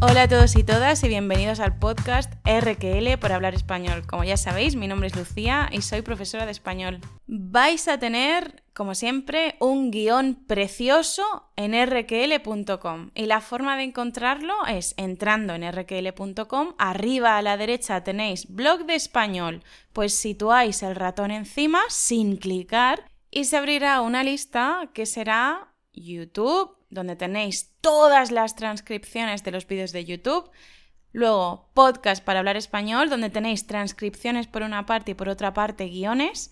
Hola a todos y todas y bienvenidos al podcast RQL por hablar español. Como ya sabéis, mi nombre es Lucía y soy profesora de español. Vais a tener, como siempre, un guion precioso en rql.com y la forma de encontrarlo es entrando en rql.com, arriba a la derecha tenéis blog de español, pues situáis el ratón encima sin clicar y se abrirá una lista que será YouTube, donde tenéis todas las transcripciones de los vídeos de YouTube. Luego, podcast para hablar español, donde tenéis transcripciones por una parte y por otra parte guiones.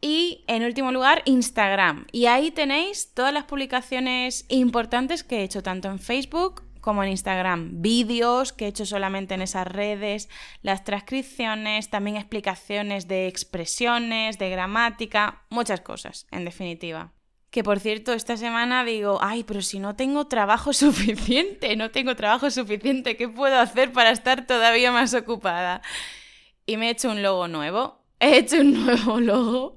Y en último lugar, Instagram. Y ahí tenéis todas las publicaciones importantes que he hecho tanto en Facebook como en Instagram. Vídeos que he hecho solamente en esas redes, las transcripciones, también explicaciones de expresiones, de gramática, muchas cosas, en definitiva. Que por cierto, esta semana digo, ay, pero si no tengo trabajo suficiente, no tengo trabajo suficiente, ¿qué puedo hacer para estar todavía más ocupada? Y me he hecho un logo nuevo. He hecho un nuevo logo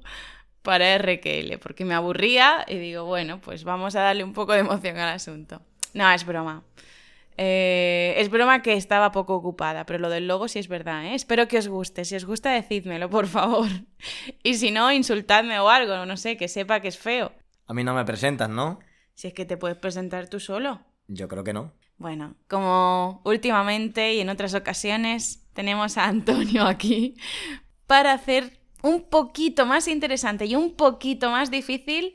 para RQL, porque me aburría y digo, bueno, pues vamos a darle un poco de emoción al asunto. No, es broma. Eh, es broma que estaba poco ocupada, pero lo del logo sí es verdad, ¿eh? Espero que os guste. Si os gusta, decídmelo, por favor. Y si no, insultadme o algo, no sé, que sepa que es feo. A mí no me presentas, ¿no? Si es que te puedes presentar tú solo. Yo creo que no. Bueno, como últimamente y en otras ocasiones tenemos a Antonio aquí para hacer un poquito más interesante y un poquito más difícil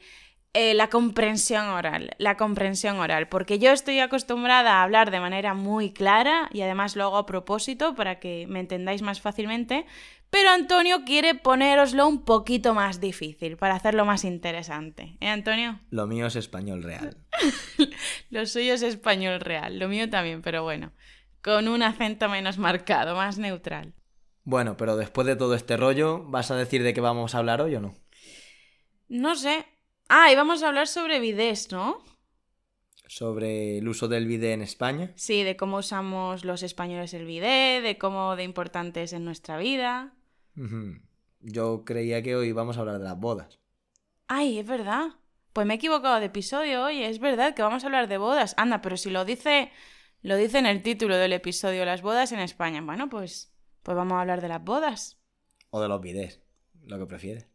eh, la comprensión oral, la comprensión oral, porque yo estoy acostumbrada a hablar de manera muy clara y además lo hago a propósito para que me entendáis más fácilmente, pero Antonio quiere ponéroslo un poquito más difícil para hacerlo más interesante. ¿Eh, Antonio? Lo mío es español real. lo suyo es español real, lo mío también, pero bueno, con un acento menos marcado, más neutral. Bueno, pero después de todo este rollo, ¿vas a decir de qué vamos a hablar hoy o no? No sé. Ah, y vamos a hablar sobre bidés, ¿no? sobre el uso del bidé en España. Sí, de cómo usamos los españoles el bidé, de cómo de importante es en nuestra vida. Yo creía que hoy vamos a hablar de las bodas. Ay, es verdad. Pues me he equivocado de episodio hoy, es verdad que vamos a hablar de bodas. Anda, pero si lo dice lo dice en el título del episodio las bodas en España. Bueno, pues pues vamos a hablar de las bodas. O de los bidés, lo que prefieres.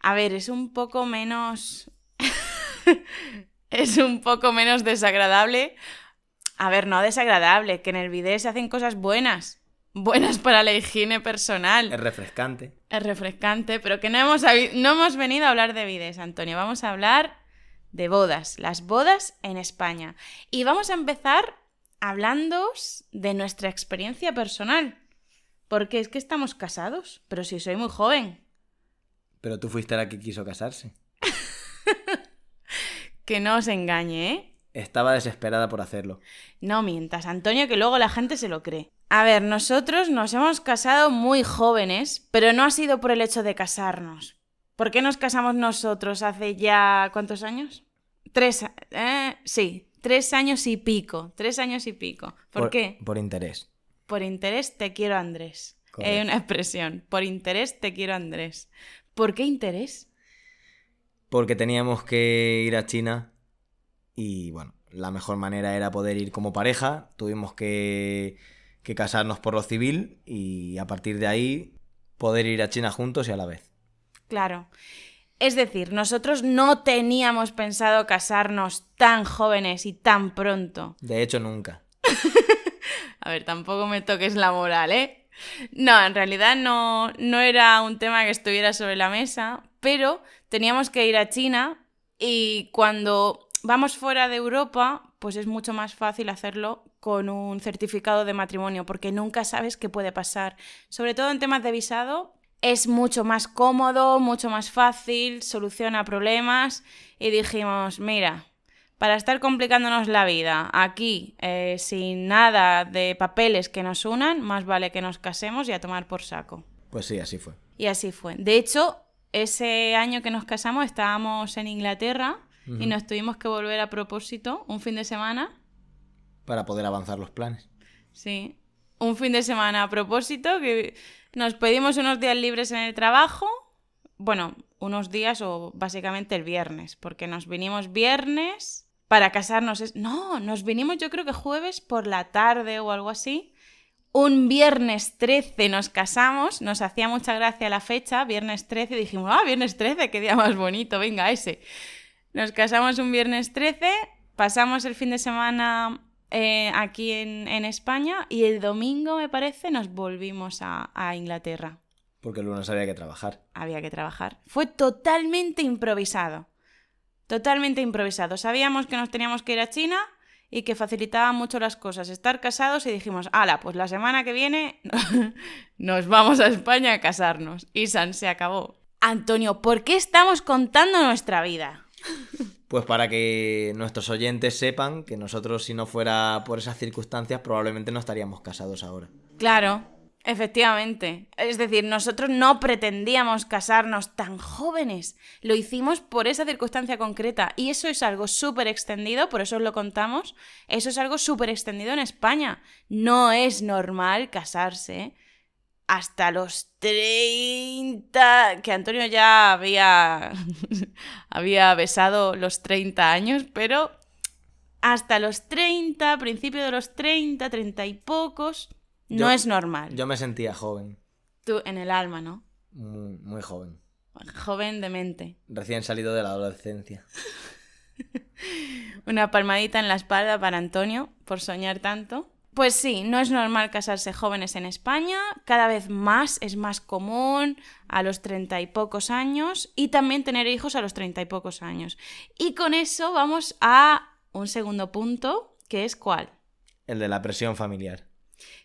A ver, es un poco menos es un poco menos desagradable. A ver, no desagradable, que en el bidé se hacen cosas buenas buenas para la higiene personal. Es refrescante. Es refrescante, pero que no hemos, no hemos venido a hablar de vides, Antonio. Vamos a hablar de bodas, las bodas en España. Y vamos a empezar hablando de nuestra experiencia personal. Porque es que estamos casados, pero si soy muy joven. Pero tú fuiste la que quiso casarse. que no os engañe, ¿eh? Estaba desesperada por hacerlo. No mientas, Antonio, que luego la gente se lo cree. A ver, nosotros nos hemos casado muy jóvenes, pero no ha sido por el hecho de casarnos. ¿Por qué nos casamos nosotros hace ya cuántos años? Tres, eh, sí, tres años y pico, tres años y pico. ¿Por, qué? Por interés. Por interés te quiero Andrés. Es una expresión. Por interés te quiero Andrés. ¿Por qué interés? Porque teníamos que ir a China y bueno, la mejor manera era poder ir como pareja. Tuvimos que que casarnos por lo civil y a partir de ahí poder ir a China juntos y a la vez. Claro. Es decir, nosotros no teníamos pensado casarnos tan jóvenes y tan pronto. De hecho, nunca. a ver, tampoco me toques la moral, ¿eh? No, en realidad no, no era un tema que estuviera sobre la mesa, pero teníamos que ir a China y cuando vamos fuera de Europa, pues es mucho más fácil hacerlo con un certificado de matrimonio, porque nunca sabes qué puede pasar. Sobre todo en temas de visado, es mucho más cómodo, mucho más fácil, soluciona problemas. Y dijimos, mira, para estar complicándonos la vida aquí, eh, sin nada de papeles que nos unan, más vale que nos casemos y a tomar por saco. Pues sí, así fue. Y así fue. De hecho, ese año que nos casamos estábamos en Inglaterra y nos tuvimos que volver a propósito un fin de semana para poder avanzar los planes. Sí. Un fin de semana a propósito, que nos pedimos unos días libres en el trabajo. Bueno, unos días o básicamente el viernes, porque nos vinimos viernes para casarnos. Es... No, nos vinimos yo creo que jueves por la tarde o algo así. Un viernes 13 nos casamos, nos hacía mucha gracia la fecha, viernes 13, dijimos, ah, viernes 13, qué día más bonito, venga ese. Nos casamos un viernes 13, pasamos el fin de semana eh, aquí en, España y el domingo, me parece, nos volvimos a, a Inglaterra. Porque el lunes había que trabajar. Había que trabajar. Fue totalmente improvisado. Totalmente improvisado. Sabíamos que nos teníamos que ir a China y que facilitaba mucho las cosas estar casados y dijimos, ala, pues la semana que viene nos vamos a España a casarnos. Y San se acabó. Antonio, ¿por qué estamos contando nuestra vida? Pues para que nuestros oyentes sepan que nosotros si no fuera por esas circunstancias probablemente no estaríamos casados ahora. Claro, efectivamente. Es decir, nosotros no pretendíamos casarnos tan jóvenes. Lo hicimos por esa circunstancia concreta. Y eso es algo súper extendido, por eso os lo contamos. Eso es algo súper extendido en España. No es normal casarse hasta los 30, que Antonio ya había, había besado los 30 años, pero hasta los 30, principio de los 30, 30 y pocos, no es normal. Yo me sentía joven. Tú en el alma, ¿no? Muy, muy joven. Joven de mente. Recién salido de la adolescencia. Una palmadita en la espalda para Antonio por soñar tanto. Pues sí, no es normal casarse jóvenes en España, cada vez más es más común a los treinta y pocos años y también tener hijos a los treinta y pocos años. Y con eso vamos a un segundo punto, que es cuál? El de la presión familiar.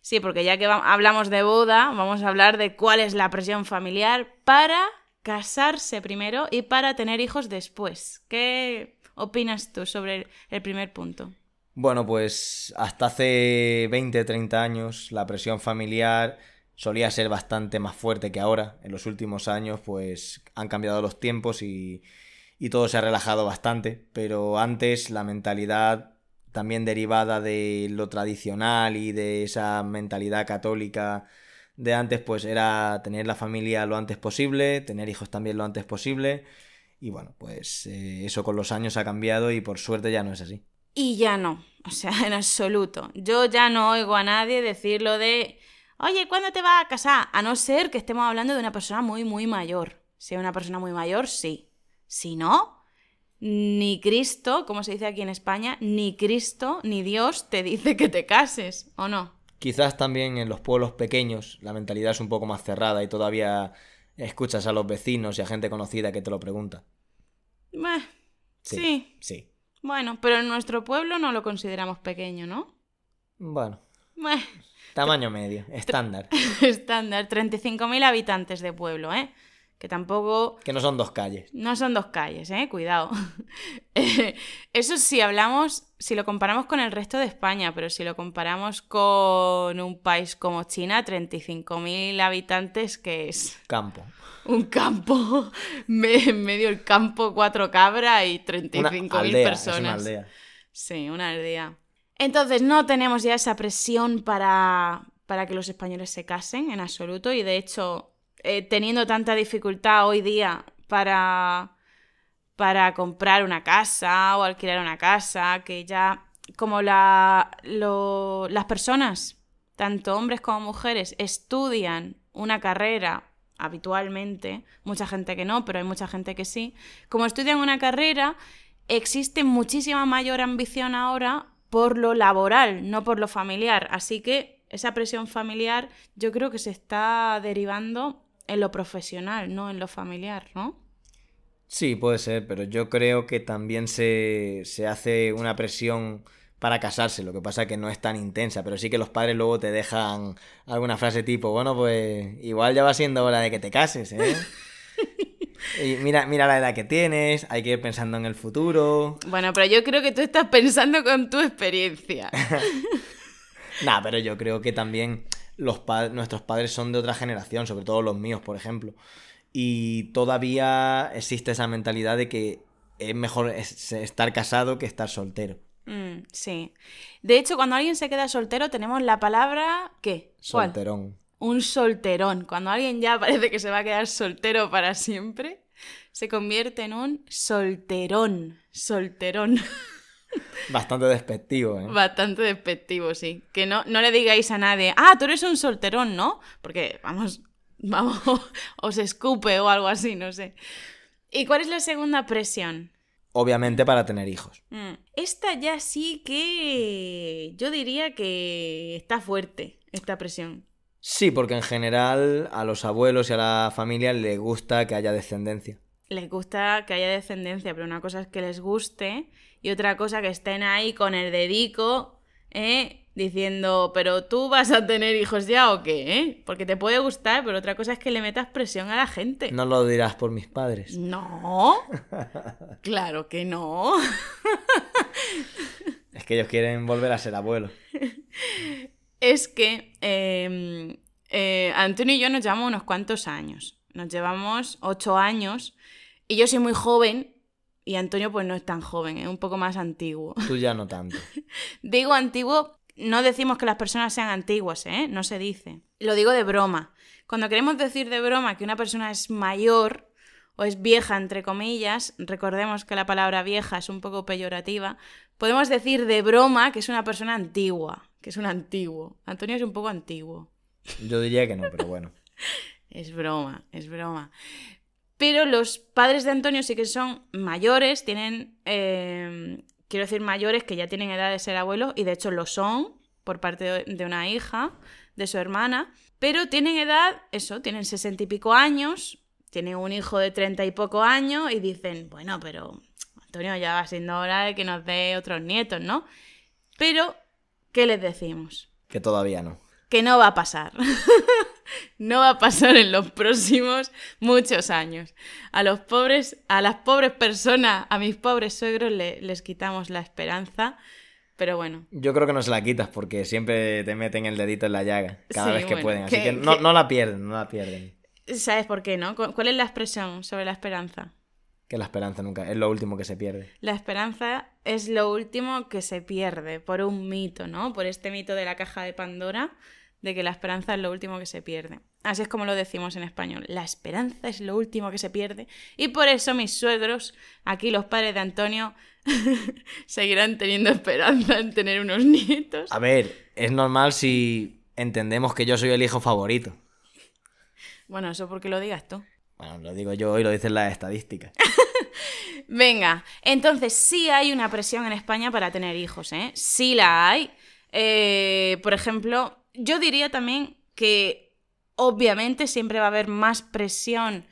Sí, porque ya que hablamos de boda, vamos a hablar de cuál es la presión familiar para casarse primero y para tener hijos después. ¿Qué opinas tú sobre el primer punto? Bueno, pues hasta hace 20, 30 años la presión familiar solía ser bastante más fuerte que ahora. En los últimos años pues han cambiado los tiempos y, y todo se ha relajado bastante, pero antes la mentalidad también derivada de lo tradicional y de esa mentalidad católica de antes pues era tener la familia lo antes posible, tener hijos también lo antes posible y bueno pues eh, eso con los años ha cambiado y por suerte ya no es así. Y ya no, o sea, en absoluto. Yo ya no oigo a nadie decir lo de, oye, ¿cuándo te vas a casar? A no ser que estemos hablando de una persona muy, muy mayor. Si es una persona muy mayor, sí. Si no, ni Cristo, como se dice aquí en España, ni Cristo, ni Dios te dice que te cases, ¿o no? Quizás también en los pueblos pequeños la mentalidad es un poco más cerrada y todavía escuchas a los vecinos y a gente conocida que te lo pregunta. sí. Sí. Bueno, pero en nuestro pueblo no lo consideramos pequeño, ¿no? Bueno. Tamaño medio, estándar. estándar, 35.000 habitantes de pueblo, ¿eh? Que tampoco... Que no son dos calles. No son dos calles, ¿eh? Cuidado. Eso sí hablamos, si lo comparamos con el resto de España, pero si lo comparamos con un país como China, 35.000 habitantes, que es... Campo un campo, en medio del campo, cuatro cabras y 35.000 personas. una aldea. Sí, una aldea. Entonces no tenemos ya esa presión para, para que los españoles se casen en absoluto y de hecho, eh, teniendo tanta dificultad hoy día para, para comprar una casa o alquilar una casa, que ya como la, las personas, tanto hombres como mujeres, estudian una carrera habitualmente, mucha gente que no, pero hay mucha gente que sí, como estudian una carrera, existe muchísima mayor ambición ahora por lo laboral, no por lo familiar. Así que esa presión familiar yo creo que se está derivando en lo profesional, no en lo familiar, ¿no? Sí, puede ser, pero yo creo que también se, se hace una presión para casarse. Lo que pasa es que no es tan intensa, pero sí que los padres luego te dejan alguna frase tipo, bueno, pues igual ya va siendo hora de que te cases, ¿eh? Y mira, mira la edad que tienes, hay que ir pensando en el futuro. Bueno, pero yo creo que tú estás pensando con tu experiencia. nah, pero yo creo que también los nuestros padres son de otra generación, sobre todo los míos, por ejemplo. Y todavía existe esa mentalidad de que es mejor estar casado que estar soltero. Mm, sí. De hecho, cuando alguien se queda soltero, tenemos la palabra ¿qué? Solterón. Un solterón. Cuando alguien ya parece que se va a quedar soltero para siempre, se convierte en un solterón. Solterón. Bastante despectivo, ¿eh? Bastante despectivo, sí. Que no, no le digáis a nadie, ah, tú eres un solterón, ¿no? Porque, vamos, vamos, os escupe o algo así, no sé. ¿Y cuál es la segunda presión? Obviamente para tener hijos. Mm. Esta ya sí que yo diría que está fuerte, esta presión. Sí, porque en general a los abuelos y a la familia les gusta que haya descendencia. Les gusta que haya descendencia, pero una cosa es que les guste y otra cosa que estén ahí con el dedico, ¿eh? diciendo, pero tú vas a tener hijos ya o qué, ¿eh? Porque te puede gustar, pero otra cosa es que le metas presión a la gente. No lo dirás por mis padres. No. claro que no. es que ellos quieren volver a ser abuelos. es que em, eh, Antonio y yo nos llevamos unos cuantos años. Nos llevamos ocho años y yo soy muy joven y Antonio pues no es tan joven, es un poco más antiguo. Tú ya no tanto. Digo antiguo no decimos que las personas sean antiguas, ¿eh? No se dice. Lo digo de broma. Cuando queremos decir de broma que una persona es mayor o es vieja, entre comillas, recordemos que la palabra vieja es un poco peyorativa, podemos decir de broma que es una persona antigua, que es un antiguo. Antonio es un poco antiguo. Yo diría que no, pero bueno. es broma, es broma. Pero los padres de Antonio sí que son mayores, tienen eh, quiero decir mayores que ya tienen edad de ser abuelos y de hecho lo son por parte de una hija de su hermana, pero tienen edad, eso, tienen sesenta y pico años, tienen un hijo de treinta y poco años y dicen, bueno, pero Antonio ya va siendo hora de que nos dé otros nietos, ¿no? Pero, ¿qué les decimos? Que todavía no. Que no va a pasar. no va a pasar en los próximos muchos años. A los pobres, a las pobres personas, a mis pobres suegros les quitamos la esperanza. Pero bueno. Yo creo que no se la quitas porque siempre te meten el dedito en la llaga cada vez que pueden. Así que, no, no, la pierden, no la pierden. ¿Sabes por qué, no? ¿Cuál es la expresión sobre la esperanza? Que la esperanza nunca es lo último que se pierde. La esperanza es lo último que se pierde por un mito, ¿no? Por este mito de la caja de Pandora de que la esperanza es lo último que se pierde. Así es como lo decimos en español. La esperanza es lo último que se pierde. Y por eso mis suegros, aquí los padres de Antonio, seguirán teniendo esperanza en tener unos nietos. A ver, es normal si entendemos que yo soy el hijo favorito. Bueno, eso porque lo digas tú. Bueno, lo digo yo y lo dicen las estadísticas. Venga, entonces sí hay una presión en España para tener hijos, ¿eh? Sí la hay. Eh, por ejemplo, yo diría también que obviamente siempre va a haber más presión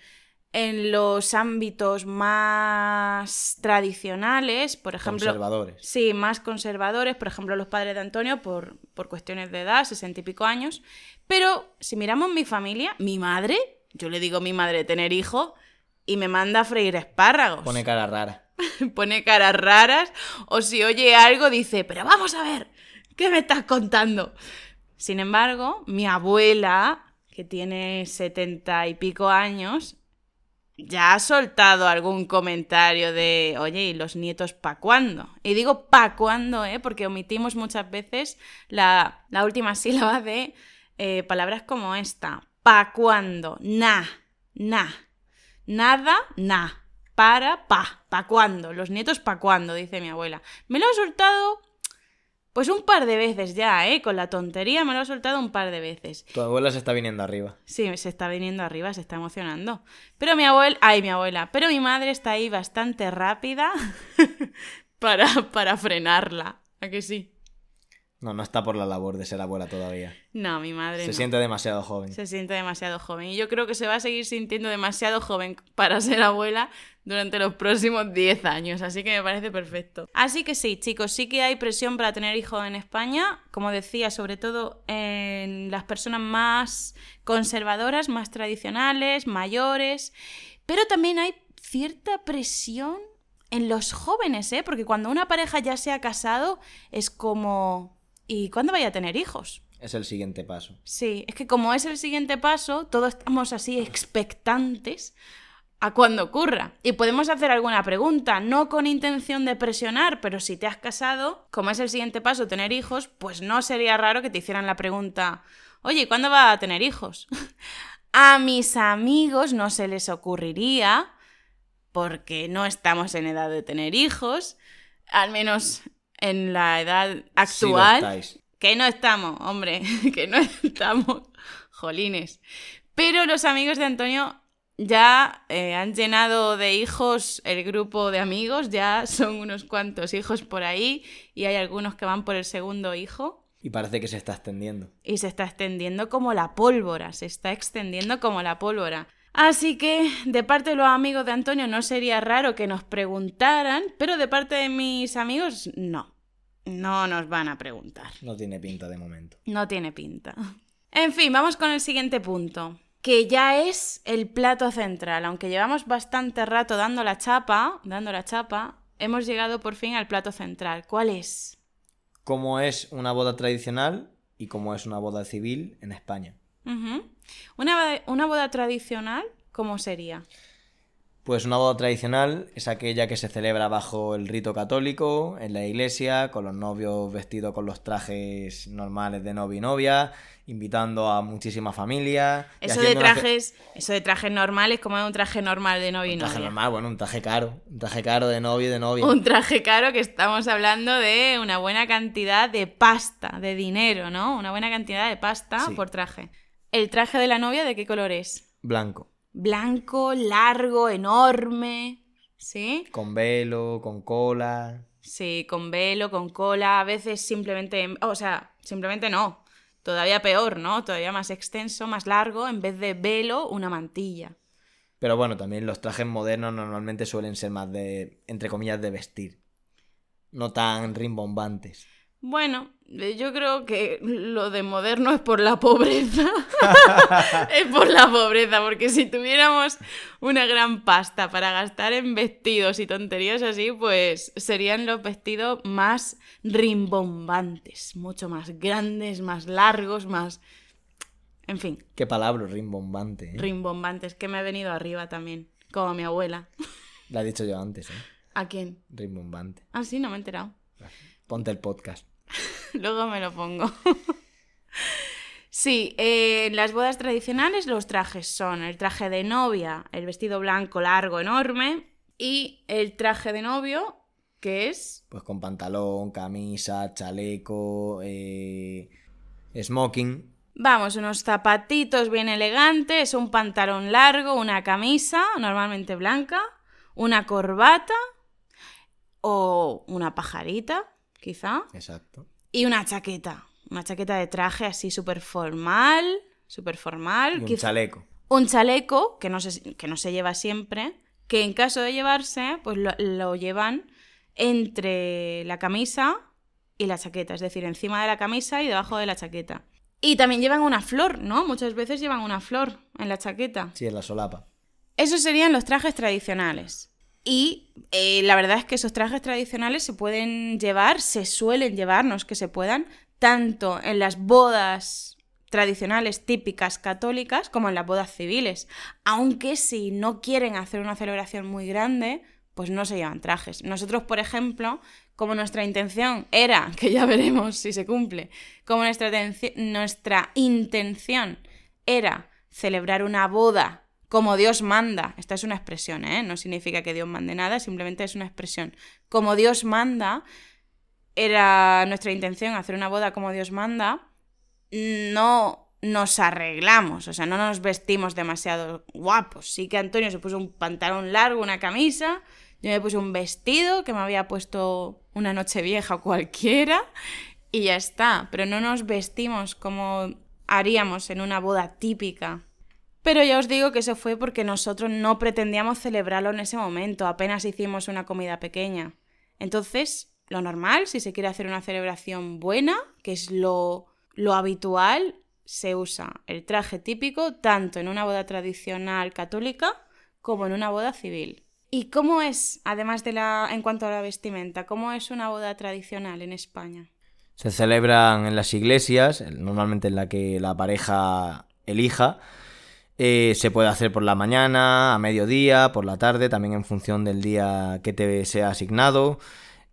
en los ámbitos más tradicionales, por ejemplo. Conservadores. Sí, más conservadores, por ejemplo, los padres de Antonio por, por cuestiones de edad, sesenta y pico años. Pero si miramos mi familia, mi madre, yo le digo a mi madre tener hijo y me manda a freír espárragos. Pone cara rara. Pone caras raras o si oye algo dice, pero vamos a ver, ¿qué me estás contando? Sin embargo, mi abuela, que tiene setenta y pico años, ya ha soltado algún comentario de, oye, ¿y los nietos pa' cuándo? Y digo pa' cuándo, ¿eh? Porque omitimos muchas veces la, última sílaba de eh, palabras como esta. ¿Pa' cuándo? Na, na. Nada, na. Para, pa. ¿Pa' cuándo? Los nietos pa' cuándo, dice mi abuela. Me lo ha soltado pues un par de veces ya, ¿eh? Con la tontería me lo ha soltado un par de veces. Tu abuela se está viniendo arriba. Sí, se está viniendo arriba, se está emocionando. Pero mi abuela, ay, mi abuela, pero mi madre está ahí bastante rápida para, para frenarla. ¿A que sí? No, no está por la labor de ser abuela todavía. No, mi madre. Se siente demasiado joven. Se siente demasiado joven. Y yo creo que se va a seguir sintiendo demasiado joven para ser abuela durante los próximos 10 años. Así que me parece perfecto. Así que sí, chicos, sí que hay presión para tener hijos en España. Como decía, sobre todo en las personas más conservadoras, más tradicionales, mayores. Pero también hay cierta presión en los jóvenes, ¿eh? Porque cuando una pareja ya se ha casado, es como ¿Y cuándo vaya a tener hijos? Es el siguiente paso. Sí, es que como es el siguiente paso, todos estamos así expectantes a cuando ocurra. Y podemos hacer alguna pregunta, no con intención de presionar, pero si te has casado, como es el siguiente paso tener hijos, pues no sería raro que te hicieran la pregunta, oye, ¿cuándo va a tener hijos? a mis amigos no se les ocurriría, porque no estamos en edad de tener hijos, al menos en la edad actual, que no estamos, hombre, que no estamos, jolines. Pero los amigos de Antonio ya eh, han llenado de hijos el grupo de amigos, ya son unos cuantos hijos por ahí y hay algunos que van por el segundo hijo Y parece que se está extendiendo. y se está extendiendo como la pólvora, se está extendiendo como la pólvora. Así que de parte de los amigos de Antonio no sería raro que nos preguntaran, pero de parte de mis amigos no. No nos van a preguntar. No tiene pinta de momento. No tiene pinta. En fin, vamos con el siguiente punto, que ya es el plato central. Aunque llevamos bastante rato dando la chapa, dando la chapa, hemos llegado por fin al plato central. ¿Cuál es? ¿Cómo es una boda tradicional y cómo es una boda civil en España? Ujú. Una, boda- una boda tradicional, ¿cómo sería? Pues una boda tradicional es aquella que se celebra bajo el rito católico, en la iglesia, con los novios vestidos con los trajes normales de novio y novia, invitando a muchísimas familias. Eso de trajes, eso de trajes normales, como es un traje normal de novio y Un traje novia. normal, bueno, un traje caro. Un traje caro de novio y de novia. Un traje caro que estamos hablando de una buena cantidad de pasta, de dinero, ¿no? Una buena cantidad de pasta Sí. por traje. ¿El traje de la novia de qué color es? Blanco. Blanco, largo, enorme. ¿Sí? Con velo, con cola. Sí, con velo, con cola, a veces simplemente, o sea, simplemente no. Todavía peor, ¿no? Todavía más extenso, más largo, en vez de velo, una mantilla. Pero bueno, también los trajes modernos normalmente suelen ser más de, entre comillas, de vestir. No tan rimbombantes. Bueno, eh, yo creo que lo de moderno es por la pobreza. es por la pobreza, porque si tuviéramos una gran pasta para gastar en vestidos y tonterías así, pues serían los vestidos más rimbombantes, mucho más grandes, más largos, más... En fin, Qué palabra rimbombante. ¿eh? rimbombantes, que me ha venido arriba también, como mi abuela. La he dicho yo antes, ¿eh? ¿A quién? Rimbombante. Ah, sí, no me he enterado. Ponte el podcast. Luego me lo pongo. Sí, eh, en las bodas tradicionales los trajes son el traje de novia, el vestido blanco largo enorme, y el traje de novio, que es... Pues con pantalón, camisa, chaleco, eh, smoking. Vamos, unos zapatitos bien elegantes, un pantalón largo, una camisa, normalmente blanca, una corbata o una pajarita, quizá, Exacto. y una chaqueta. Una chaqueta de traje así súper formal, súper formal. Y un quizá- chaleco. un chaleco que no, se, que no se lleva siempre, que en caso de llevarse, pues lo, lo llevan entre la camisa y la chaqueta, es decir, encima de la camisa y debajo de la chaqueta. Y también llevan una flor, ¿no? Muchas veces llevan una flor en la chaqueta. Sí, en la solapa. Esos serían los trajes tradicionales. Y eh, la verdad es que esos trajes tradicionales se pueden llevar, se suelen llevar, no es que se puedan, tanto en las bodas tradicionales típicas católicas como en las bodas civiles. Aunque si no quieren hacer una celebración muy grande, pues no se llevan trajes. Nosotros, por ejemplo, como nuestra intención era, que ya veremos si se cumple, como nuestra, intención era celebrar una boda como Dios manda, esta es una expresión, ¿eh? no significa que Dios mande nada, simplemente es una expresión. Como Dios manda, era nuestra intención hacer una boda como Dios manda, no nos arreglamos, o sea, no nos vestimos demasiado guapos. Sí que Antonio se puso un pantalón largo, una camisa, yo me puse un vestido que me había puesto una noche vieja cualquiera y ya está, pero no nos vestimos como haríamos en una boda típica. Pero ya os digo que eso fue porque nosotros no pretendíamos celebrarlo en ese momento, apenas hicimos una comida pequeña. Entonces, lo normal, si se quiere hacer una celebración buena, que es lo, lo habitual, se usa el traje típico tanto en una boda tradicional católica como en una boda civil. ¿Y cómo es, además de la, en cuanto a la vestimenta, cómo es una boda tradicional en España? Se celebran en las iglesias, normalmente en la que la pareja elija. Eh, se puede hacer por la mañana, a mediodía, por la tarde, también en función del día que te sea asignado.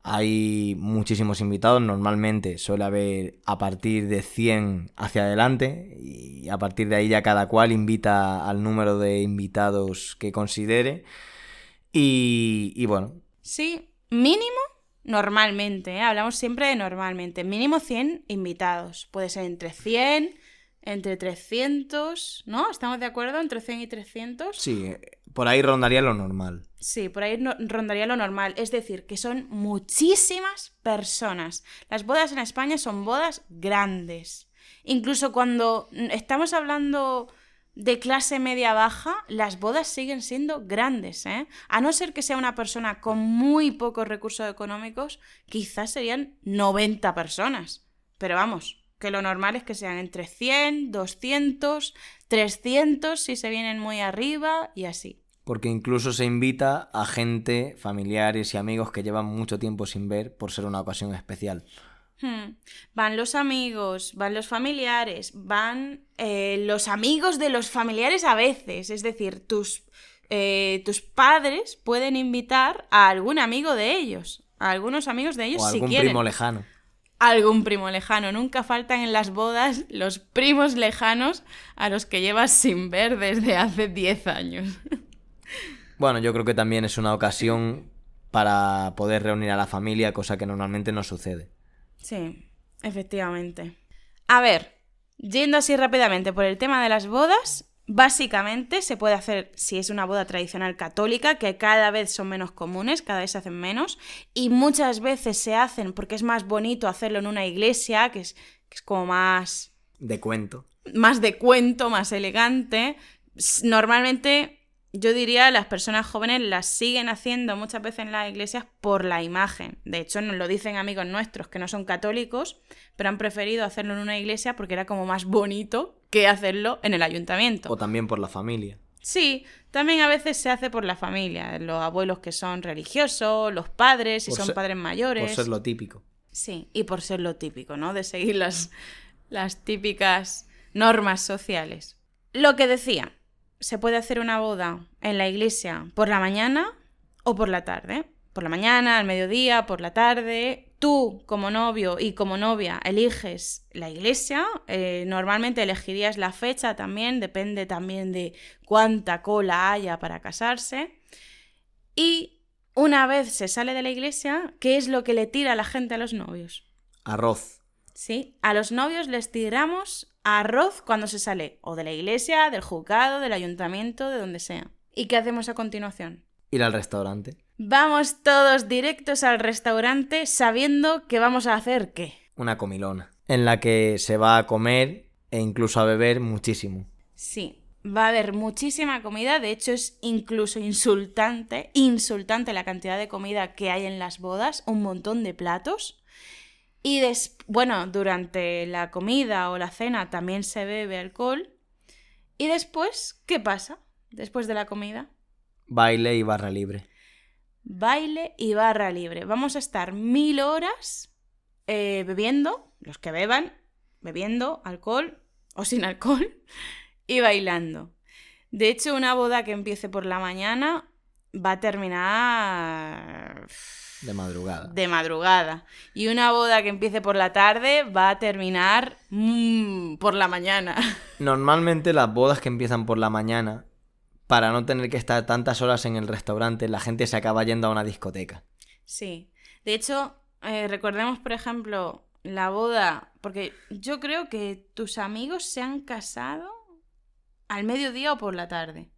Hay muchísimos invitados, normalmente suele haber a partir de 100 hacia adelante y a partir de ahí ya cada cual invita al número de invitados que considere. Y, bueno, Sí, mínimo, normalmente, ¿eh? hablamos siempre de normalmente, mínimo 100 invitados. Puede ser entre 100, entre 300, ¿no? ¿Estamos de acuerdo? Entre 100 y 300. Sí, por ahí rondaría lo normal. Sí, por ahí no- rondaría lo normal. Es decir, que son muchísimas personas. Las bodas en España son bodas grandes. Incluso cuando estamos hablando de clase media baja, las bodas siguen siendo grandes, ¿eh? A no ser que sea una persona con muy pocos recursos económicos, quizás serían 90 personas. Pero vamos, que lo normal es que sean entre 100, 200, 300 si se vienen muy arriba y así. Porque incluso se invita a gente, familiares y amigos que llevan mucho tiempo sin ver por ser una ocasión especial. Hmm. Van los amigos, van los familiares, van eh, los amigos de los familiares a veces. Es decir, tus, eh, tus padres pueden invitar a algún amigo de ellos, a algunos amigos de ellos o si algún quieren. primo lejano. Algún primo lejano. Nunca faltan en las bodas los primos lejanos a los que llevas sin ver desde hace 10 años. Bueno, yo creo que también es una ocasión para poder reunir a la familia, cosa que normalmente no sucede. Sí, efectivamente. A ver, yendo así rápidamente por el tema de las bodas, básicamente se puede hacer si es una boda tradicional católica, que cada vez son menos comunes, cada vez se hacen menos, y muchas veces se hacen porque es más bonito hacerlo en una iglesia, que es, que es como más De cuento. más de cuento, más elegante. Normalmente, yo diría, las personas jóvenes las siguen haciendo muchas veces en las iglesias por la imagen. De hecho, nos lo dicen amigos nuestros que no son católicos, pero han preferido hacerlo en una iglesia porque era como más bonito que hacerlo en el ayuntamiento. O también por la familia. Sí, también a veces se hace por la familia, los abuelos que son religiosos, los padres, si Por son ser- padres mayores. Por ser lo típico. Sí, y por ser lo típico, ¿no? De seguir las, las típicas normas sociales. Lo que decía, se puede hacer una boda en la iglesia por la mañana o por la tarde. Por la mañana, al mediodía, por la tarde. Tú, como novio y como novia, eliges la iglesia. Eh, normalmente elegirías la fecha también, depende también de cuánta cola haya para casarse. Y una vez se sale de la iglesia, ¿qué es lo que le tira la gente a los novios? Arroz. Sí, a los novios les tiramos arroz cuando se sale o de la iglesia, del juzgado, del ayuntamiento, de donde sea. ¿Y qué hacemos a continuación? Ir al restaurante. Vamos todos directos al restaurante sabiendo que vamos a hacer qué. Una comilona. En la que se va a comer e incluso a beber muchísimo. Sí, va a haber muchísima comida, de hecho es incluso insultante, insultante la cantidad de comida que hay en las bodas, un montón de platos. Y des- bueno, durante la comida o la cena también se bebe alcohol. Y después, ¿qué pasa? Después de la comida, Baile y barra libre. baile y barra libre. Vamos a estar mil horas eh, bebiendo, los que beban, bebiendo alcohol o sin alcohol y bailando. De hecho, una boda que empiece por la mañana va a terminar De madrugada. de madrugada. Y una boda que empiece por la tarde va a terminar mm, por la mañana. Normalmente las bodas que empiezan por la mañana, para no tener que estar tantas horas en el restaurante, la gente se acaba yendo a una discoteca. Sí. De hecho, eh, recordemos, por ejemplo, la boda, porque yo creo que tus amigos se han casado al mediodía o por la tarde.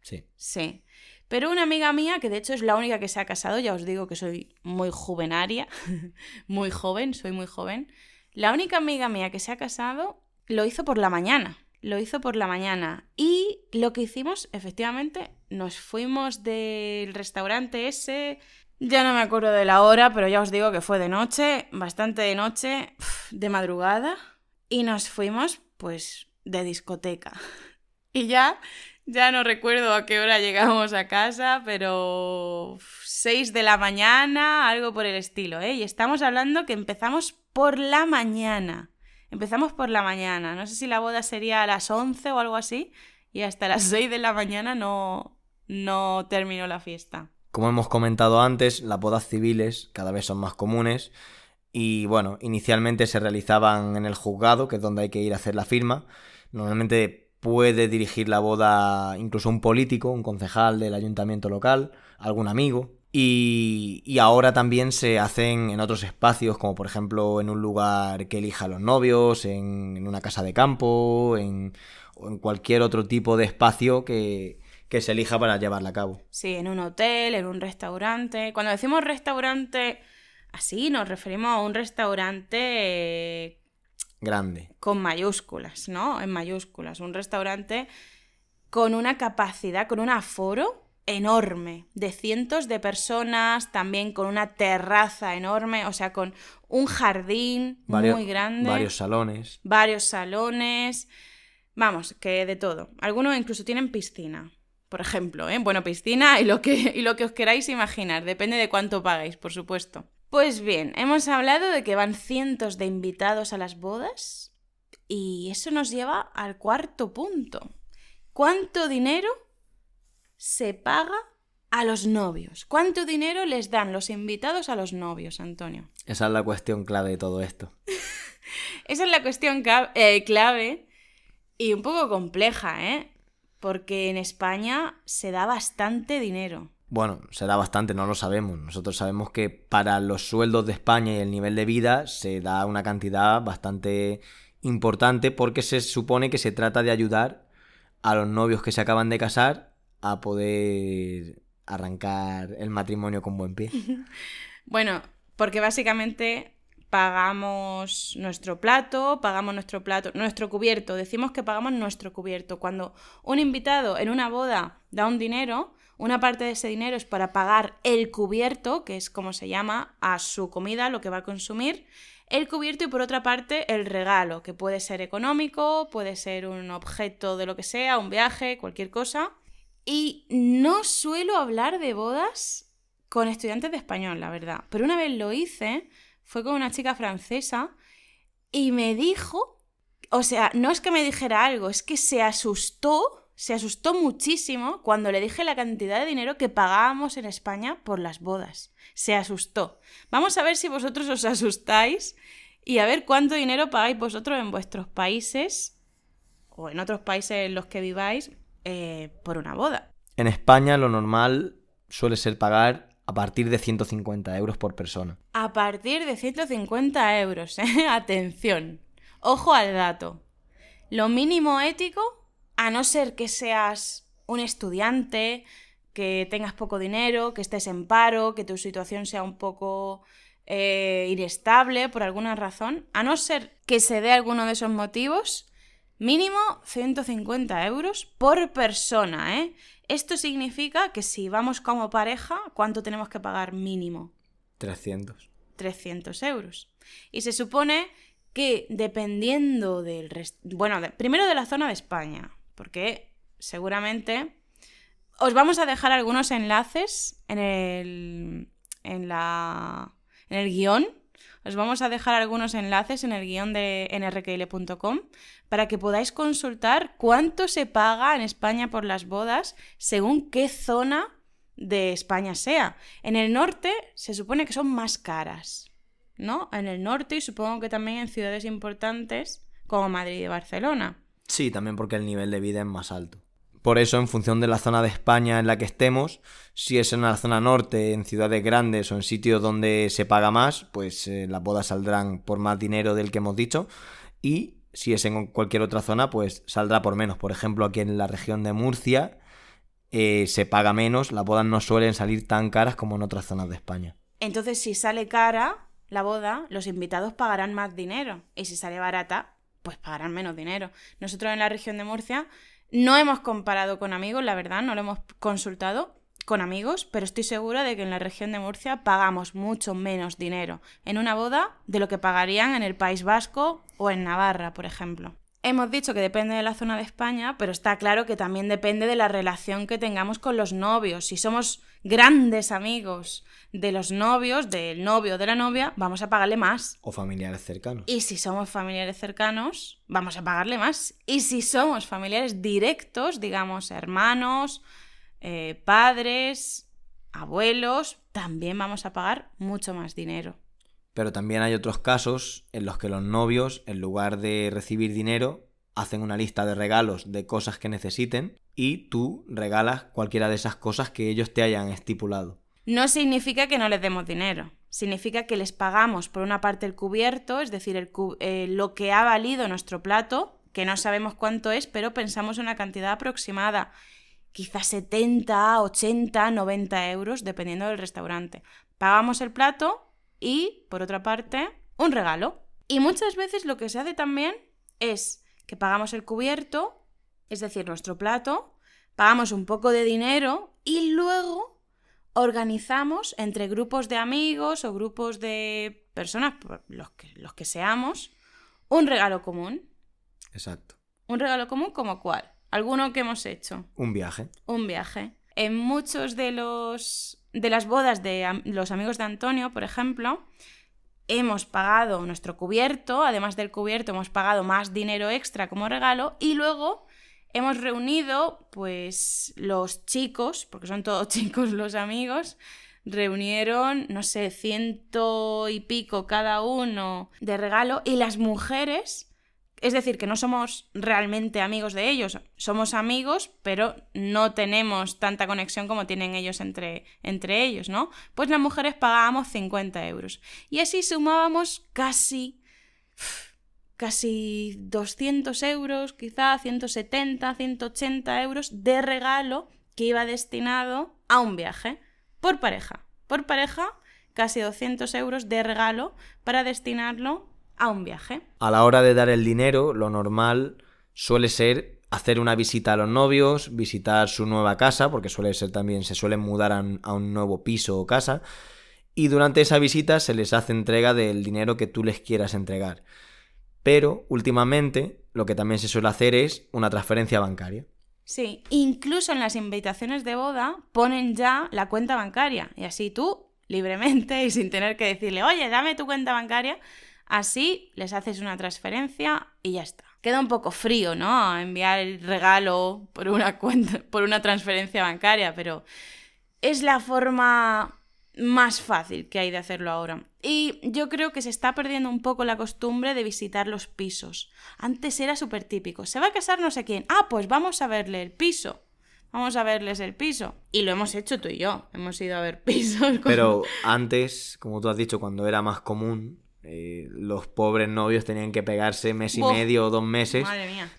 Sí. Sí. Pero una amiga mía, que de hecho es la única que se ha casado, ya os digo que soy muy juvenaria, muy joven, soy muy joven. La única amiga mía que se ha casado lo hizo por la mañana. Lo hizo por la mañana. Y lo que hicimos, efectivamente, nos fuimos del restaurante ese. Ya no me acuerdo de la hora, pero ya os digo que fue de noche, bastante de noche, de madrugada. Y nos fuimos, pues, de discoteca. Y ya ya no recuerdo a qué hora llegamos a casa, pero 6 de la mañana, algo por el estilo, ¿eh? Y estamos hablando que empezamos por la mañana. Empezamos por la mañana. No sé si la boda sería a las 11 o algo así. Y hasta las 6 de la mañana no, no terminó la fiesta. Como hemos comentado antes, las bodas civiles cada vez son más comunes y bueno, inicialmente se realizaban en el juzgado, que es donde hay que ir a hacer la firma. Normalmente puede dirigir la boda incluso un político, un concejal del ayuntamiento local, algún amigo. Y, y, ahora también se hacen en otros espacios, como por ejemplo en un lugar que elija a los novios, en, una casa de campo, en, o en cualquier otro tipo de espacio que, que se elija para llevarla a cabo. Sí, en un hotel, en un restaurante. Cuando decimos restaurante así, nos referimos a un restaurante grande. Con mayúsculas, ¿no? En mayúsculas. Un restaurante con una capacidad, con un aforo enorme, de cientos de personas, también con una terraza enorme, o sea, con un jardín muy grande. Varios salones. Varios salones. Vamos, que de todo. Algunos incluso tienen piscina, por ejemplo, ¿eh? Bueno, piscina y lo, que, y lo que os queráis imaginar, depende de cuánto pagáis, por supuesto. Pues bien, hemos hablado de que van cientos de invitados a las bodas y eso nos lleva al cuarto punto. ¿Cuánto dinero se paga a los novios? ¿Cuánto dinero les dan los invitados a los novios, Antonio? Esa es la cuestión clave de todo esto. Esa es la cuestión eh, clave y un poco compleja, ¿eh? Porque en España se da bastante dinero. Bueno, se da bastante, no lo sabemos. Nosotros sabemos que para los sueldos de España y el nivel de vida se da una cantidad bastante importante porque se supone que se trata de ayudar a los novios que se acaban de casar a poder arrancar el matrimonio con buen pie. bueno, porque básicamente pagamos nuestro plato, pagamos nuestro plato, nuestro cubierto, decimos que pagamos nuestro cubierto. Cuando un invitado en una boda da un dinero, una parte de ese dinero es para pagar el cubierto, que es como se llama, a su comida, lo que va a consumir. El cubierto y por otra parte el regalo, que puede ser económico, puede ser un objeto de lo que sea, un viaje, cualquier cosa. Y no suelo hablar de bodas con estudiantes de español, la verdad. Pero una vez lo hice, fue con una chica francesa y me dijo, o sea, no es que me dijera algo, es que se asustó se asustó muchísimo cuando le dije la cantidad de dinero que pagábamos en España por las bodas. Se asustó. Vamos a ver si vosotros os asustáis y a ver cuánto dinero pagáis vosotros en vuestros países o en otros países en los que viváis eh, por una boda. En España lo normal suele ser pagar a partir de 150 euros por persona. A partir de 150 euros, ¿eh? Atención. Ojo al dato. Lo mínimo ético a no ser que seas un estudiante, que tengas poco dinero, que estés en paro, que tu situación sea un poco eh, inestable por alguna razón, a no ser que se dé alguno de esos motivos, mínimo 150 euros por persona, ¿eh? Esto significa que si vamos como pareja, ¿cuánto tenemos que pagar mínimo? 300. 300 euros. Y se supone que dependiendo del... Bueno, primero de la zona de España, porque seguramente os vamos a dejar algunos enlaces en el, en la, en el guion. Os vamos a dejar algunos enlaces en el guion de nrkl.com para que podáis consultar cuánto se paga en España por las bodas según qué zona de España sea. En el norte se supone que son más caras, ¿no? En el norte y supongo que también en ciudades importantes como Madrid y Barcelona. Sí, también porque el nivel de vida es más alto. Por eso, en función de la zona de España en la que estemos, si es en la zona norte, en ciudades grandes o en sitios donde se paga más, pues eh, las bodas saldrán por más dinero del que hemos dicho. Y si es en cualquier otra zona, pues saldrá por menos. Por ejemplo, aquí en la región de Murcia eh, se paga menos, las bodas no suelen salir tan caras como en otras zonas de España. Entonces, si sale cara la boda, los invitados pagarán más dinero. Y si sale barata, pues pagarán menos dinero. Nosotros en la región de Murcia no hemos comparado con amigos, la verdad, no lo hemos consultado con amigos, pero estoy segura de que en la región de Murcia pagamos mucho menos dinero en una boda de lo que pagarían en el País Vasco o en Navarra, por ejemplo. Hemos dicho que depende de la zona de España, pero está claro que también depende de la relación que tengamos con los novios. Si somos grandes amigos de los novios, del novio o de la novia, vamos a pagarle más. O familiares cercanos. Y si somos familiares cercanos, vamos a pagarle más. Y si somos familiares directos, digamos hermanos, eh, padres, abuelos, también vamos a pagar mucho más dinero. Pero también hay otros casos en los que los novios, en lugar de recibir dinero, hacen una lista de regalos de cosas que necesiten y tú regalas cualquiera de esas cosas que ellos te hayan estipulado. No significa que no les demos dinero. Significa que les pagamos por una parte el cubierto, es decir, el eh, lo que ha valido nuestro plato, que no sabemos cuánto es, pero pensamos en una cantidad aproximada. Quizás 70, 80, 90 euros, dependiendo del restaurante. Pagamos el plato y, por otra parte, un regalo. Y muchas veces lo que se hace también es que pagamos el cubierto, es decir, nuestro plato, pagamos un poco de dinero y luego organizamos entre grupos de amigos o grupos de personas, los que, los que seamos, un regalo común. Exacto. ¿Un regalo común como cuál? ¿Alguno que hemos hecho? Un viaje. Un viaje. En muchos de los de las bodas de los amigos de Antonio, por ejemplo, hemos pagado nuestro cubierto, además del cubierto hemos pagado más dinero extra como regalo y luego hemos reunido pues los chicos, porque son todos chicos los amigos, reunieron, no sé, ciento y pico cada uno de regalo y las mujeres es decir, que no somos realmente amigos de ellos, somos amigos, pero no tenemos tanta conexión como tienen ellos entre, entre ellos, ¿no? Pues las mujeres pagábamos 50 euros. Y así sumábamos casi, casi 200 euros, quizá 170, 180 euros de regalo que iba destinado a un viaje por pareja. Por pareja, casi 200 euros de regalo para destinarlo a un viaje. A la hora de dar el dinero, lo normal suele ser hacer una visita a los novios, visitar su nueva casa, porque suele ser también, se suelen mudar a un, nuevo piso o casa, y durante esa visita se les hace entrega del dinero que tú les quieras entregar. Pero últimamente lo que también se suele hacer es una transferencia bancaria. Sí, incluso en las invitaciones de boda ponen ya la cuenta bancaria y así tú, libremente y sin tener que decirle, oye, dame tu cuenta bancaria, Así les haces una transferencia y ya está. Queda un poco frío, ¿no? Enviar el regalo por una cuenta, por una transferencia bancaria, pero es la forma más fácil que hay de hacerlo ahora. Y yo creo que se está perdiendo un poco la costumbre de visitar los pisos. Antes era súper típico. Se va a casar no sé quién. Ah, pues vamos a verle el piso. Vamos a verles el piso. Y lo hemos hecho tú y yo. Hemos ido a ver pisos. Pero antes, como tú has dicho, cuando era más común, eh, los pobres novios tenían que pegarse mes y medio o dos meses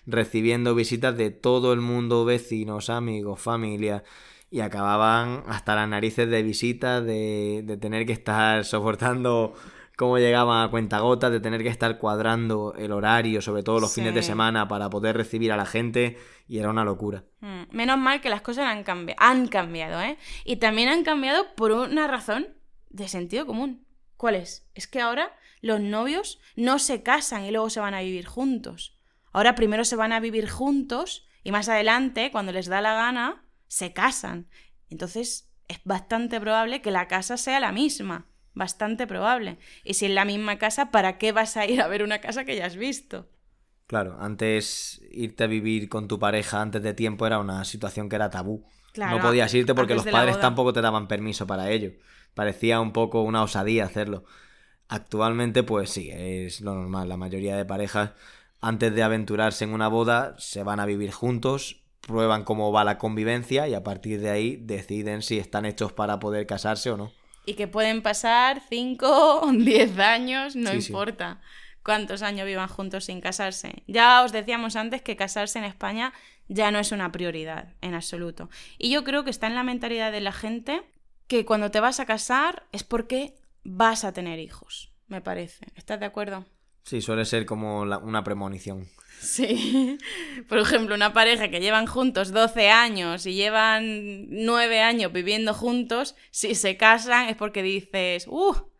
recibiendo visitas de todo el mundo, vecinos, amigos, familia, y acababan hasta las narices de visitas, de, tener que estar soportando cómo llegaban a cuentagotas, de tener que estar cuadrando el horario, sobre todo los fines de semana, para poder recibir a la gente, y era una locura. Mm, menos mal que las cosas han, han cambiado, ¿eh? Y también han cambiado por una razón de sentido común. ¿Cuál es? Es que ahora los novios no se casan y luego se van a vivir juntos. Ahora primero se van a vivir juntos y más adelante, cuando les da la gana, se casan. Entonces es bastante probable que la casa sea la misma. Bastante probable. Y si es la misma casa, ¿para qué vas a ir a ver una casa que ya has visto? Claro, antes irte a vivir con tu pareja antes de tiempo era una situación que era tabú. no podías irte porque los padres tampoco te daban permiso para ello. Parecía un poco una osadía hacerlo. Actualmente, pues sí, es lo normal. La mayoría de parejas, antes de aventurarse en una boda, se van a vivir juntos, prueban cómo va la convivencia y a partir de ahí deciden si están hechos para poder casarse o no. Y que pueden pasar 5 o 10 años, no importa cuántos años vivan juntos sin casarse. Ya os decíamos antes que casarse en España ya no es una prioridad en absoluto. Y yo creo que está en la mentalidad de la gente que cuando te vas a casar es porque vas a tener hijos, me parece. ¿Estás de acuerdo? Sí, suele ser como una premonición. Sí. Por ejemplo, una pareja que llevan juntos 12 años y llevan 9 años viviendo juntos, si se casan es porque dices, ¡uh!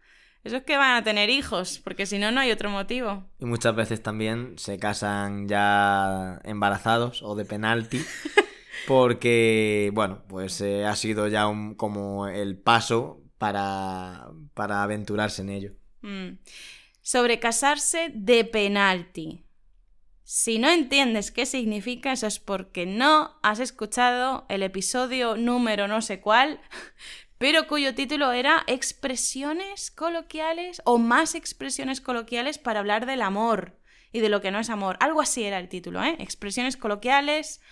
Eso es que van a tener hijos, porque si no, no hay otro motivo. Y muchas veces también se casan ya embarazados o de penalti, porque, bueno, pues eh, ha sido ya un, como el paso para, para aventurarse en ello. Mm. Sobre casarse de penalti. Si no entiendes qué significa, eso es porque no has escuchado el episodio número no sé cuál, pero cuyo título era Expresiones coloquiales o más expresiones coloquiales para hablar del amor y de lo que no es amor. Algo así era el título, ¿eh? Expresiones coloquiales,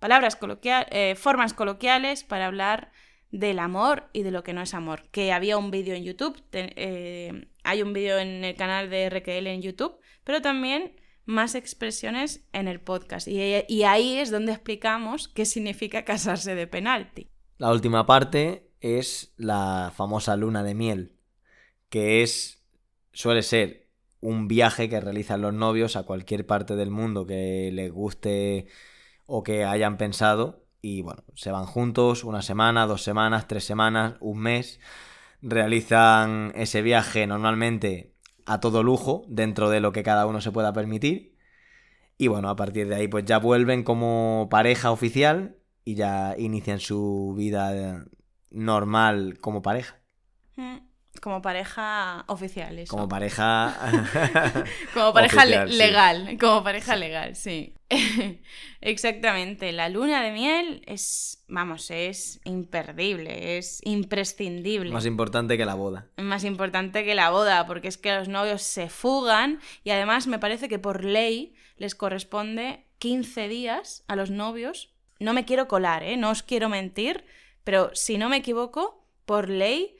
palabras coloquiales, eh, formas coloquiales para hablar del amor y de lo que no es amor. Que había un vídeo en YouTube, eh, hay un vídeo en el canal de RQL en YouTube, pero también más expresiones en el podcast. Y, y ahí es donde explicamos qué significa casarse de penalti. La última parte es la famosa luna de miel, que es suele ser un viaje que realizan los novios a cualquier parte del mundo que les guste o que hayan pensado y bueno, se van juntos una semana, dos semanas, tres semanas, un mes, realizan ese viaje normalmente a todo lujo dentro de lo que cada uno se pueda permitir y bueno, a partir de ahí pues ya vuelven como pareja oficial y ya inician su vida normal como pareja. Mm. Como pareja oficial, eso. Como pareja. como pareja legal. Como pareja legal, sí. Exactamente. La luna de miel es. Vamos, es imperdible, es imprescindible. Más importante que la boda. Más importante que la boda, porque es que los novios se fugan y además me parece que por ley les corresponde 15 días a los novios. No me quiero colar, ¿eh? No os quiero mentir, pero si no me equivoco, por ley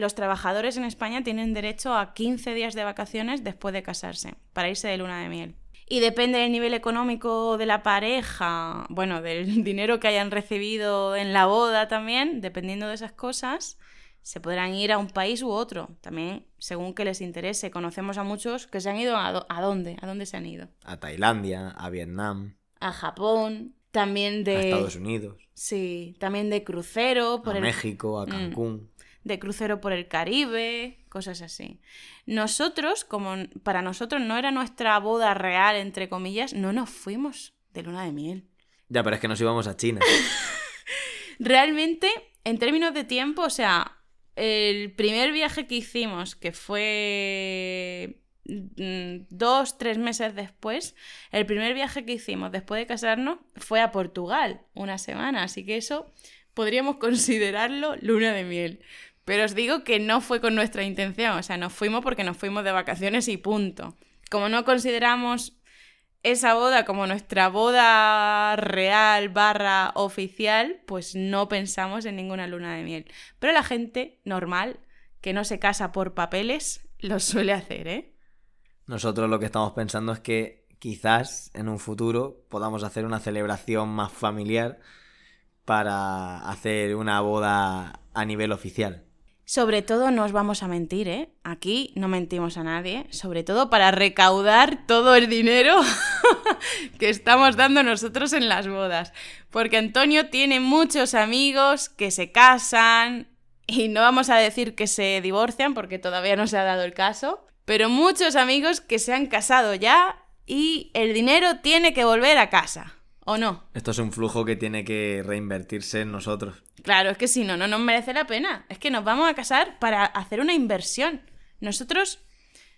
los trabajadores en España tienen derecho a 15 días de vacaciones después de casarse, para irse de luna de miel. Y depende del nivel económico de la pareja, bueno, del dinero que hayan recibido en la boda también, dependiendo de esas cosas, se podrán ir a un país u otro, también según que les interese. Conocemos a muchos que se han ido a, dónde, a dónde se han ido. A Tailandia, a Vietnam. A Japón, también de... A Estados Unidos. Sí, también de crucero. Por a México, a mm. De crucero por el Caribe, cosas así. Nosotros, como para nosotros no era nuestra boda real, entre comillas, no nos fuimos de luna de miel. Ya, pero es que nos íbamos a China. Realmente, en términos de tiempo, o sea, el primer viaje que hicimos, que fue mm, dos, tres meses después, el primer viaje que hicimos después de casarnos fue a Portugal, una semana, así que eso podríamos considerarlo luna de miel. Pero os digo que no fue con nuestra intención, o sea, nos fuimos porque nos fuimos de vacaciones y punto. Como no consideramos esa boda como nuestra boda real barra oficial, pues no pensamos en ninguna luna de miel. Pero la gente normal, que no se casa por papeles, lo suele hacer, ¿eh? Nosotros lo que estamos pensando es que quizás en un futuro podamos hacer una celebración más familiar para hacer una boda a nivel oficial. Sobre todo no os vamos a mentir, ¿eh? Aquí no mentimos a nadie, sobre todo para recaudar todo el dinero que estamos dando nosotros en las bodas. Porque Antonio tiene muchos amigos que se casan y no vamos a decir que se divorcian porque todavía no se ha dado el caso, pero muchos amigos que se han casado ya y el dinero tiene que volver a casa. ¿O no? Esto es un flujo que tiene que reinvertirse en nosotros. Claro, es que si no, no nos merece la pena. Es que nos vamos a casar para hacer una inversión. Nosotros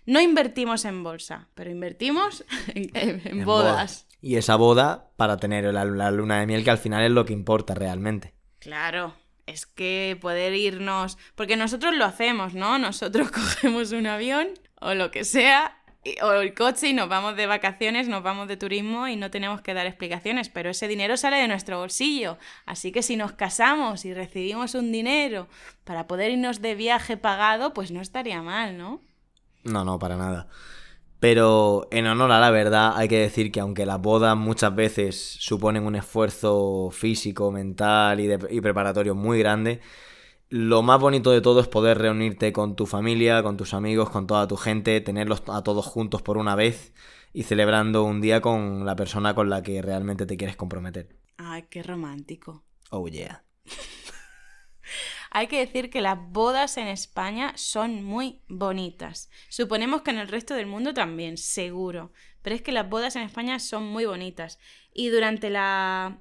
no invertimos en bolsa, pero invertimos en, bodas. Y esa boda para tener la, la luna de miel, que al final es lo que importa realmente. Claro, es que poder irnos, porque nosotros lo hacemos, ¿no? Nosotros cogemos un avión o lo que sea o el coche y nos vamos de vacaciones, nos vamos de turismo y no tenemos que dar explicaciones, pero ese dinero sale de nuestro bolsillo. Así que si nos casamos y recibimos un dinero para poder irnos de viaje pagado, pues no estaría mal, ¿no? No, no, para nada. Pero en honor a la verdad hay que decir que aunque las bodas muchas veces suponen un esfuerzo físico, mental y, y preparatorio muy grande, lo más bonito de todo es poder reunirte con tu familia, con tus amigos, con toda tu gente, tenerlos a todos juntos por una vez y celebrando un día con la persona con la que realmente te quieres comprometer. Ay, qué romántico. Oh, yeah. Hay que decir que las bodas en España son muy bonitas. Suponemos que en el resto del mundo también, seguro. Pero es que las bodas en España son muy bonitas. Y durante la,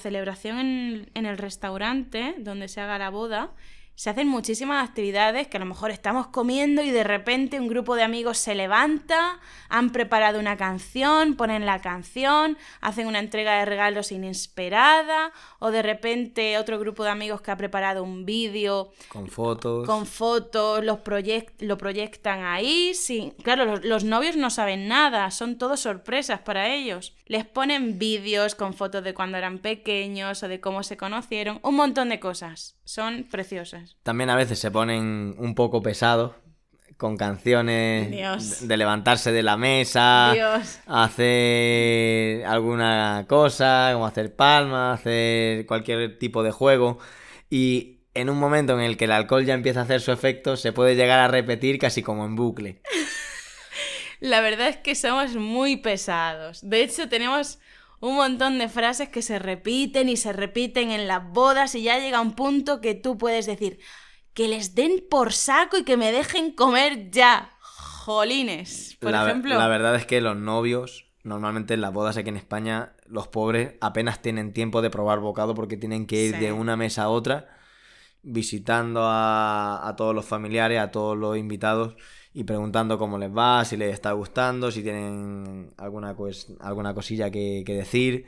celebración en, en el restaurante donde se haga la boda, se hacen muchísimas actividades que a lo mejor estamos comiendo y de repente un grupo de amigos se levanta, han preparado una canción, ponen la canción, hacen una entrega de regalos inesperada o de repente otro grupo de amigos que ha preparado un vídeo Con fotos. con fotos, los proyect lo proyectan ahí. Sí. Claro, los, los novios no saben nada, son todo sorpresas para ellos. Les ponen vídeos con fotos de cuando eran pequeños o de cómo se conocieron, un montón de cosas. Son preciosas. También a veces se ponen un poco pesados con canciones Dios. de- levantarse de la mesa, Dios. hacer alguna cosa, como hacer palmas, hacer cualquier tipo de juego. Y en un momento en el que el alcohol ya empieza a hacer su efecto, se puede llegar a repetir casi como en bucle. La verdad es que somos muy pesados. De hecho, tenemos un montón de frases que se repiten y se repiten en las bodas y ya llega un punto que tú puedes decir que les den por saco y que me dejen comer ya. Jolines, por la, ejemplo. la verdad es que los novios, normalmente en las bodas aquí en España, los pobres apenas tienen tiempo de probar bocado porque tienen que ir Sí. de una mesa a otra visitando a, a todos los familiares, a todos los invitados y preguntando cómo les va, si les está gustando, si tienen alguna, cues- alguna cosilla que, que decir.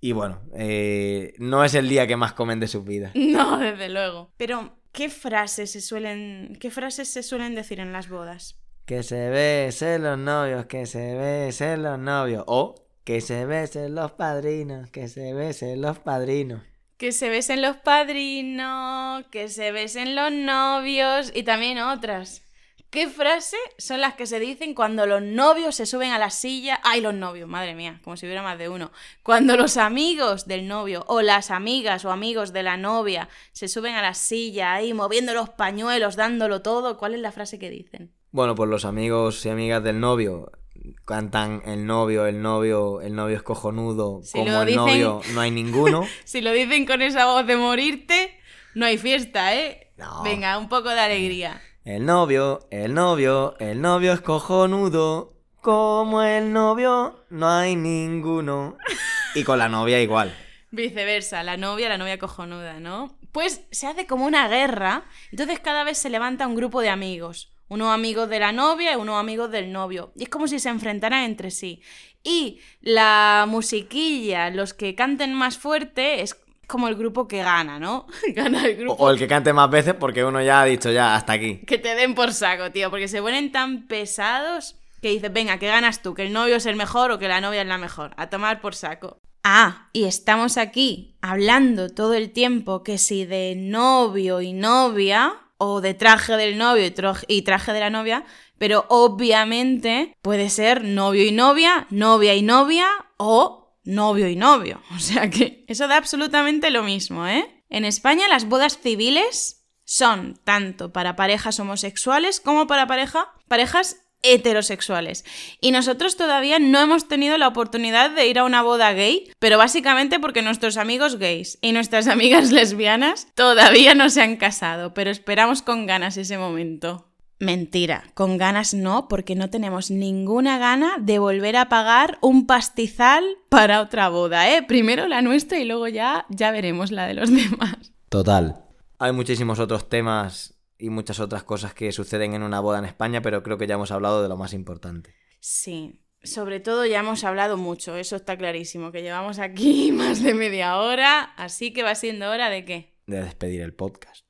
Y bueno, eh, no es el día que más comen de sus vidas. No, desde luego. Pero, ¿qué frases se suelen, qué frases se suelen decir en las bodas? Que se besen los novios, que se besen los novios. O que se besen los padrinos, que se besen los padrinos. Que se besen los padrinos, que se besen los novios y también otras. ¿Qué frase son las que se dicen cuando los novios se suben a la silla? ¡Ay, los novios! Madre mía, como si hubiera más de uno. Cuando los amigos del novio o las amigas o amigos de la novia se suben a la silla ahí moviendo los pañuelos, dándolo todo, ¿cuál es la frase que dicen? Bueno, pues los amigos y amigas del novio cantan el novio, el novio, el novio es cojonudo, Si como el dicen- novio no hay ninguno. Si lo dicen con esa voz de morirte, no hay fiesta, ¿eh? No. Venga, un poco de alegría. El novio, el novio, el novio es cojonudo, como el novio no hay ninguno. Y con la novia igual. Viceversa, la novia, la novia cojonuda, ¿no? Pues se hace como una guerra, entonces cada vez se levanta un grupo de amigos. Unos amigos de la novia y unos amigos del novio. Y es como si se enfrentaran entre sí. Y la musiquilla, los que canten más fuerte, es como el grupo que gana, ¿no? Gana el O, grupo o el que cante más veces porque uno ya ha dicho ya, hasta aquí. que te den por saco, tío, porque se ponen tan pesados que dices, venga, que ganas tú, que el novio es el mejor o que la novia es la mejor, a tomar por saco. Ah, y estamos aquí hablando todo el tiempo que si de novio y novia, o de traje del novio y traje de la novia, pero obviamente puede ser novio y novia, novia y novia, o novio y novio. O sea que eso da absolutamente lo mismo, ¿eh? En España las bodas civiles son tanto para parejas homosexuales como para pareja, parejas heterosexuales. Y nosotros todavía no hemos tenido la oportunidad de ir a una boda gay, pero básicamente porque nuestros amigos gays y nuestras amigas lesbianas todavía no se han casado, pero esperamos con ganas ese momento. Mentira, con ganas no, porque no tenemos ninguna gana de volver a pagar un pastizal para otra boda, ¿eh? Primero la nuestra y luego ya, ya veremos la de los demás. Total. Hay muchísimos otros temas y muchas otras cosas que suceden en una boda en España, pero creo que ya hemos hablado de lo más importante. Sí, sobre todo ya hemos hablado mucho, eso está clarísimo, que llevamos aquí más de media hora, así que va siendo hora de qué? De despedir el podcast,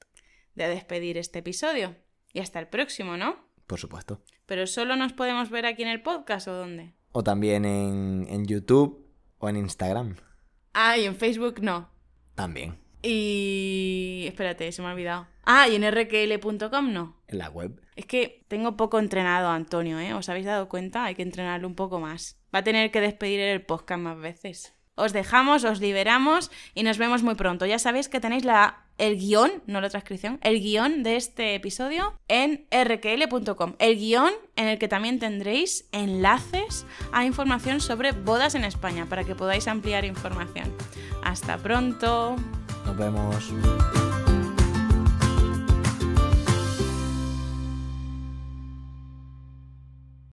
De despedir este episodio. Y hasta el próximo, ¿no? por supuesto. Pero solo nos podemos ver aquí en el podcast o dónde? O también en, en YouTube o en Instagram. Ah, y en Facebook no. También. Y... Espérate, se me ha olvidado. Ah, y en rkl.com no. En la web. Es que tengo poco entrenado a Antonio, ¿eh? ¿Os habéis dado cuenta? Hay que entrenarlo un poco más. Va a tener que despedir el podcast más veces. Os dejamos, os liberamos y nos vemos muy pronto. Ya sabéis que tenéis la, el guion, no la transcripción, el guion de este episodio en rkl.com. El guion en el que también tendréis enlaces a información sobre bodas en España para que podáis ampliar información. Hasta pronto. Nos vemos.